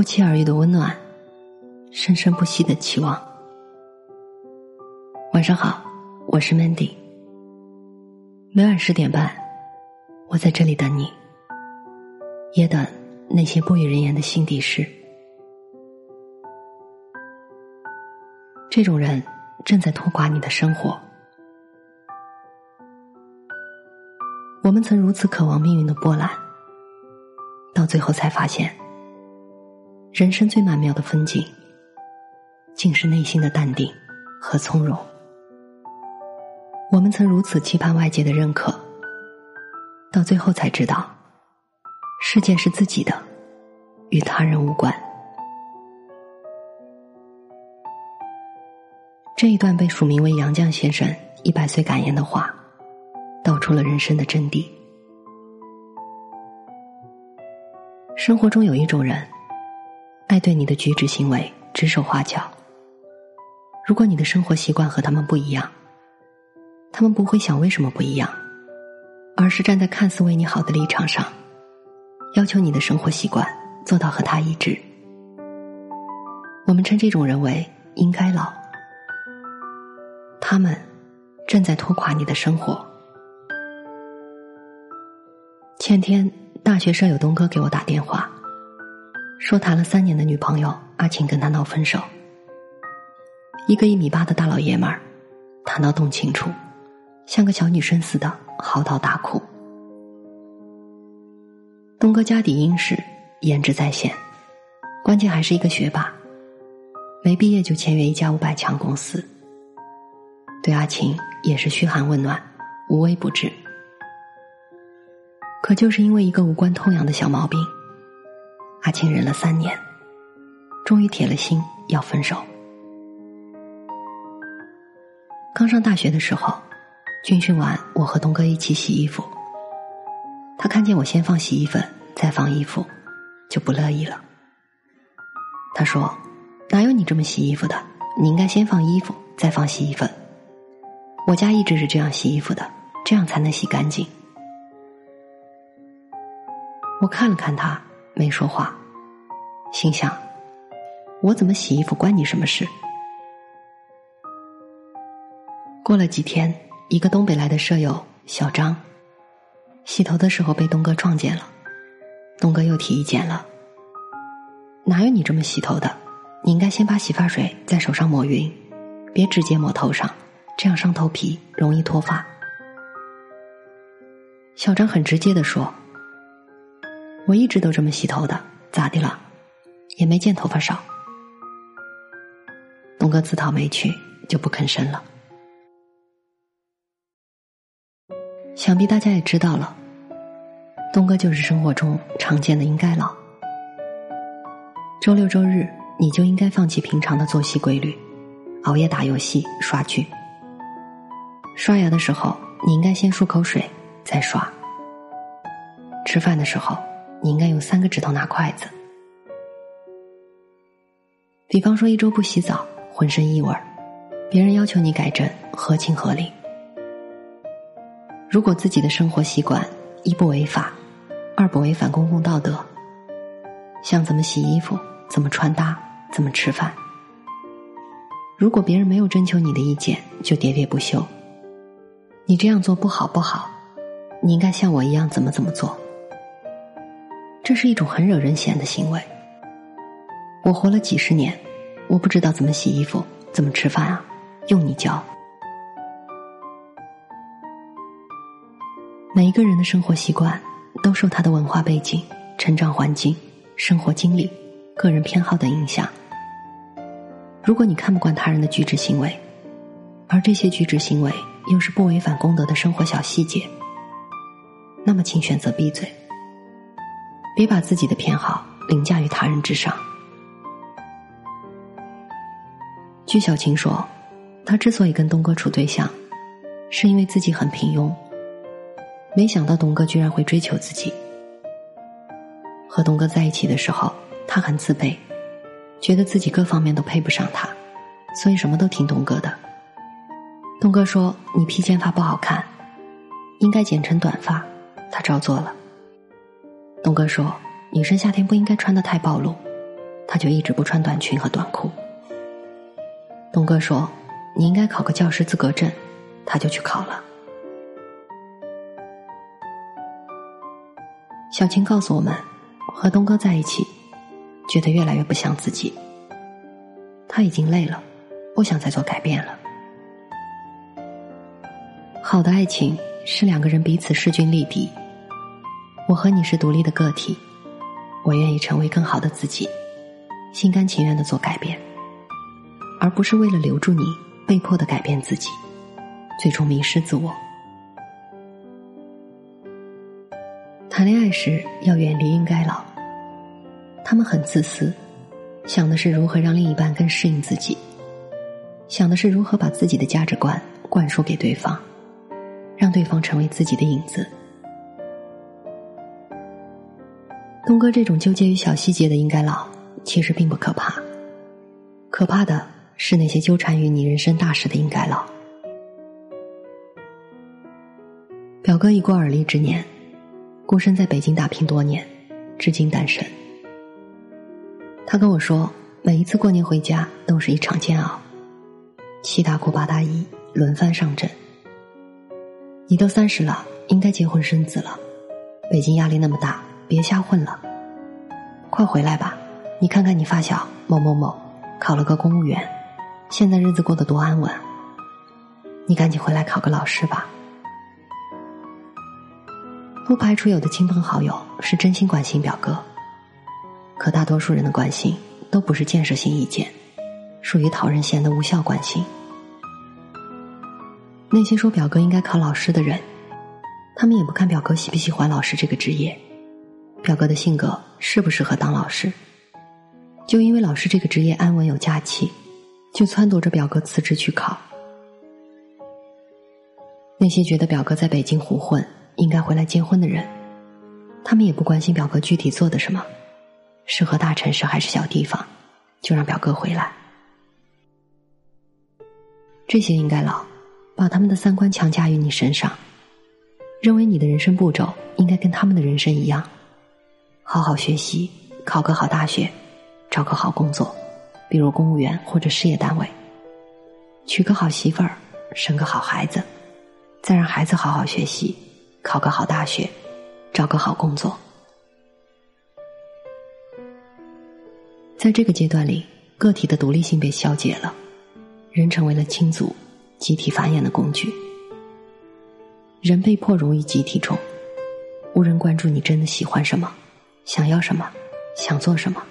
不期而遇的温暖，生生不息的期望。晚上好，我是 Mandy。每晚十点半，我在这里等你，也等那些不与人言的心底事。这种人正在拖垮你的生活。我们曾如此渴望命运的波澜，到最后才发现。人生最曼妙的风景，竟是内心的淡定和从容。我们曾如此期盼外界的认可，到最后才知道，世界是自己的，与他人无关。这一段被署名为杨绛先生一百岁感言的话，道出了人生的真谛。生活中有一种人。爱对你的举止行为指手画脚。如果你的生活习惯和他们不一样，他们不会想为什么不一样，而是站在看似为你好的立场上，要求你的生活习惯做到和他一致。我们称这种人为“应该老”。他们正在拖垮你的生活。前天，大学舍友东哥给我打电话。说谈了三年的女朋友阿晴跟他闹分手，一个一米八的大老爷们儿，谈到动情处，像个小女生似的嚎啕大哭。东哥家底殷实，颜值在线，关键还是一个学霸，没毕业就签约一家五百强公司，对阿晴也是嘘寒问暖，无微不至。可就是因为一个无关痛痒的小毛病。阿青忍了三年，终于铁了心要分手。刚上大学的时候，军训完，我和东哥一起洗衣服。他看见我先放洗衣粉，再放衣服，就不乐意了。他说：“哪有你这么洗衣服的？你应该先放衣服，再放洗衣粉。我家一直是这样洗衣服的，这样才能洗干净。”我看了看他。没说话，心想：我怎么洗衣服关你什么事？过了几天，一个东北来的舍友小张，洗头的时候被东哥撞见了，东哥又提意见了：哪有你这么洗头的？你应该先把洗发水在手上抹匀，别直接抹头上，这样伤头皮，容易脱发。小张很直接的说。我一直都这么洗头的，咋的了？也没见头发少。东哥自讨没趣，就不吭声了。想必大家也知道了，东哥就是生活中常见的应该老。周六周日，你就应该放弃平常的作息规律，熬夜打游戏、刷剧。刷牙的时候，你应该先漱口水，再刷。吃饭的时候。你应该用三个指头拿筷子。比方说，一周不洗澡，浑身异味儿，别人要求你改正，合情合理。如果自己的生活习惯一不违法，二不违反公共道德，像怎么洗衣服、怎么穿搭、怎么吃饭，如果别人没有征求你的意见就喋喋不休，你这样做不好不好，你应该像我一样怎么怎么做。这是一种很惹人嫌的行为。我活了几十年，我不知道怎么洗衣服、怎么吃饭啊，用你教。每一个人的生活习惯都受他的文化背景、成长环境、生活经历、个人偏好的影响。如果你看不惯他人的举止行为，而这些举止行为又是不违反公德的生活小细节，那么请选择闭嘴。别把自己的偏好凌驾于他人之上。据小晴说，她之所以跟东哥处对象，是因为自己很平庸。没想到东哥居然会追求自己。和东哥在一起的时候，她很自卑，觉得自己各方面都配不上他，所以什么都听东哥的。东哥说：“你披肩发不好看，应该剪成短发。”他照做了。东哥说：“女生夏天不应该穿的太暴露，他就一直不穿短裙和短裤。东哥说：“你应该考个教师资格证。”他就去考了。小青告诉我们，和东哥在一起，觉得越来越不像自己。他已经累了，不想再做改变了。好的爱情是两个人彼此势均力敌。我和你是独立的个体，我愿意成为更好的自己，心甘情愿的做改变，而不是为了留住你被迫的改变自己，最终迷失自我。谈恋爱时要远离应该老，他们很自私，想的是如何让另一半更适应自己，想的是如何把自己的价值观灌输给对方。让对方成为自己的影子。东哥这种纠结于小细节的应该老，其实并不可怕，可怕的是那些纠缠于你人生大事的应该老。表哥已过而立之年，孤身在北京打拼多年，至今单身。他跟我说，每一次过年回家都是一场煎熬，七大姑八大姨轮番上阵。你都三十了，应该结婚生子了。北京压力那么大，别瞎混了。快回来吧，你看看你发小某某某，考了个公务员，现在日子过得多安稳。你赶紧回来考个老师吧。不排除有的亲朋好友是真心关心表哥，可大多数人的关心都不是建设性意见，属于讨人嫌的无效关心。那些说表哥应该考老师的人，他们也不看表哥喜不喜欢老师这个职业，表哥的性格适不适合当老师，就因为老师这个职业安稳有假期，就撺掇着表哥辞职去考。那些觉得表哥在北京胡混应该回来结婚的人，他们也不关心表哥具体做的什么，适合大城市还是小地方，就让表哥回来。这些应该老。把他们的三观强加于你身上，认为你的人生步骤应该跟他们的人生一样，好好学习，考个好大学，找个好工作，比如公务员或者事业单位，娶个好媳妇儿，生个好孩子，再让孩子好好学习，考个好大学，找个好工作。在这个阶段里，个体的独立性被消解了，人成为了亲族。集体繁衍的工具，人被迫融于集体中，无人关注你真的喜欢什么，想要什么，想做什么。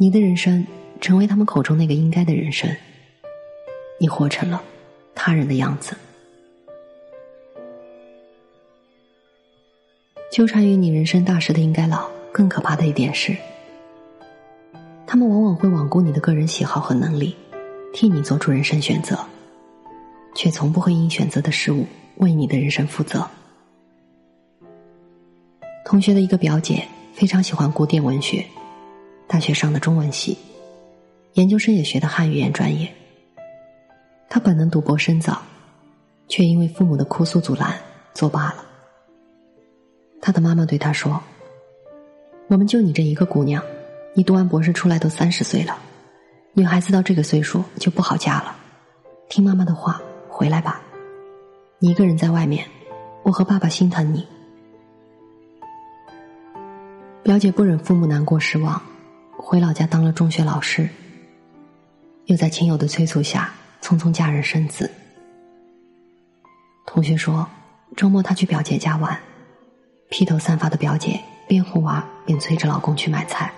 你的人生成为他们口中那个应该的人生，你活成了他人的样子。纠缠于你人生大事的应该老，更可怕的一点是，他们往往会罔顾你的个人喜好和能力。替你做出人生选择，却从不会因选择的事物为你的人生负责。同学的一个表姐非常喜欢古典文学，大学上的中文系，研究生也学的汉语言专业。她本能赌博深造，却因为父母的哭诉阻拦作罢了。她的妈妈对她说：“我们就你这一个姑娘，你读完博士出来都三十岁了。”女孩子到这个岁数就不好嫁了，听妈妈的话，回来吧。你一个人在外面，我和爸爸心疼你。表姐不忍父母难过失望，回老家当了中学老师。又在亲友的催促下，匆匆嫁人生子。同学说，周末她去表姐家玩，披头散发的表姐边哄娃边催着老公去买菜。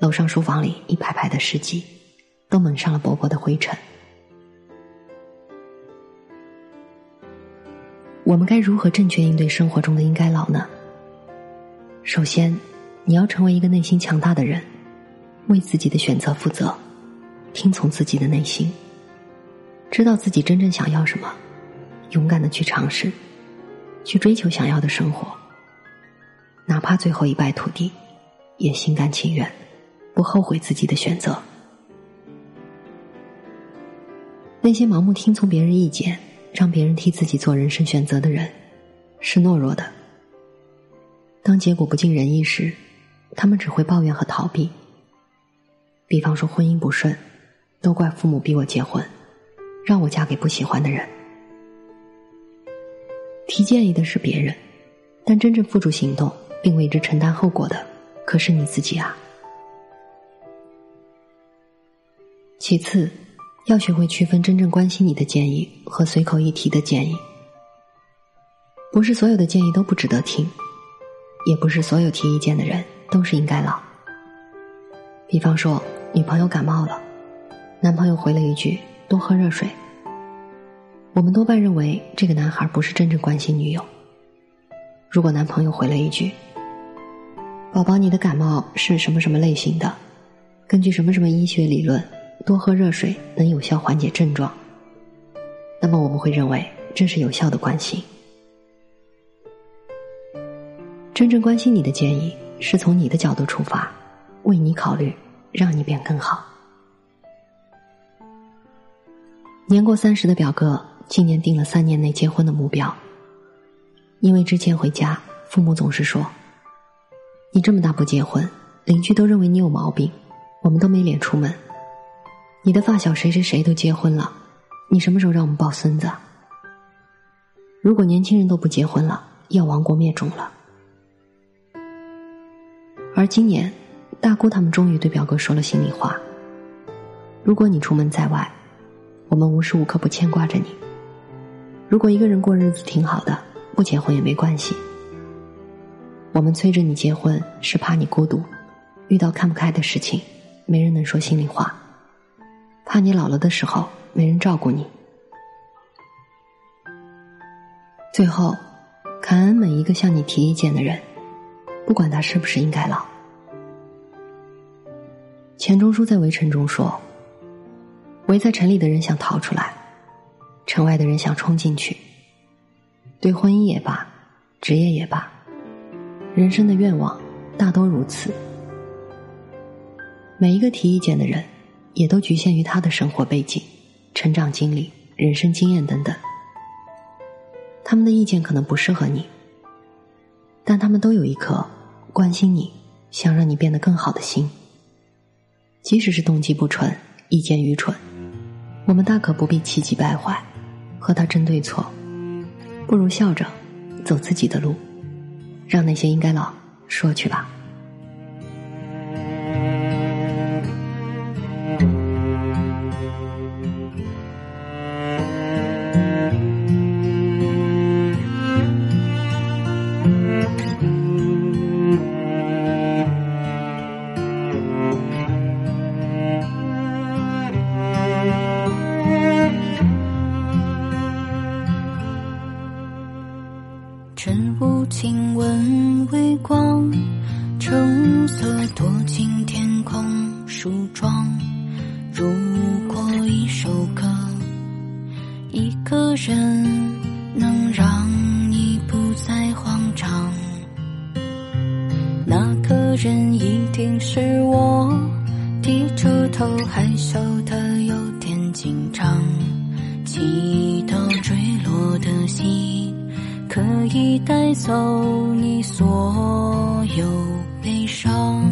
楼上书房里一排排的诗集，都蒙上了薄薄的灰尘。我们该如何正确应对生活中的应该老呢？首先，你要成为一个内心强大的人，为自己的选择负责，听从自己的内心，知道自己真正想要什么，勇敢的去尝试，去追求想要的生活，哪怕最后一败涂地，也心甘情愿。不后悔自己的选择。那些盲目听从别人意见，让别人替自己做人生选择的人，是懦弱的。当结果不尽人意时，他们只会抱怨和逃避。比方说婚姻不顺，都怪父母逼我结婚，让我嫁给不喜欢的人。提建议的是别人，但真正付诸行动并为之承担后果的，可是你自己啊。其次，要学会区分真正关心你的建议和随口一提的建议。不是所有的建议都不值得听，也不是所有提意见的人都是应该老。比方说，女朋友感冒了，男朋友回了一句“多喝热水”，我们多半认为这个男孩不是真正关心女友。如果男朋友回了一句“宝宝，你的感冒是什么什么类型的？根据什么什么医学理论，多喝热水能有效缓解症状”，那么我们会认为这是有效的关心。真正关心你的建议，是从你的角度出发，为你考虑，让你变更好。年过三十的表哥，今年定了三年内结婚的目标。因为之前回家，父母总是说：“你这么大不结婚，邻居都认为你有毛病，我们都没脸出门。你的发小谁谁谁都结婚了，你什么时候让我们抱孙子？如果年轻人都不结婚了，要亡国灭种了。”而今年，大姑他们终于对表哥说了心里话：“如果你出门在外，我们无时无刻不牵挂着你。如果一个人过日子挺好的，不结婚也没关系。我们催着你结婚，是怕你孤独，遇到看不开的事情，没人能说心里话，怕你老了的时候没人照顾你。最后，感恩每一个向你提意见的人。”不管他是不是应该老，钱钟书在《围城》中说：“围在城里的人想逃出来，城外的人想冲进去。对婚姻也罢，职业也罢，人生的愿望大都如此。每一个提意见的人，也都局限于他的生活背景、成长经历、人生经验等等。他们的意见可能不适合你。”但他们都有一颗关心你、想让你变得更好的心。即使是动机不纯、意见愚蠢，我们大可不必气急败坏，和他争对错，不如笑着走自己的路，让那些应该老说去吧。晨雾亲吻微光，橙色躲进天空梳妆。如果一首歌，一个人能让你不再慌张，那个人一定是我。低着头，害羞的有点紧张。请。可以带走你所有悲伤。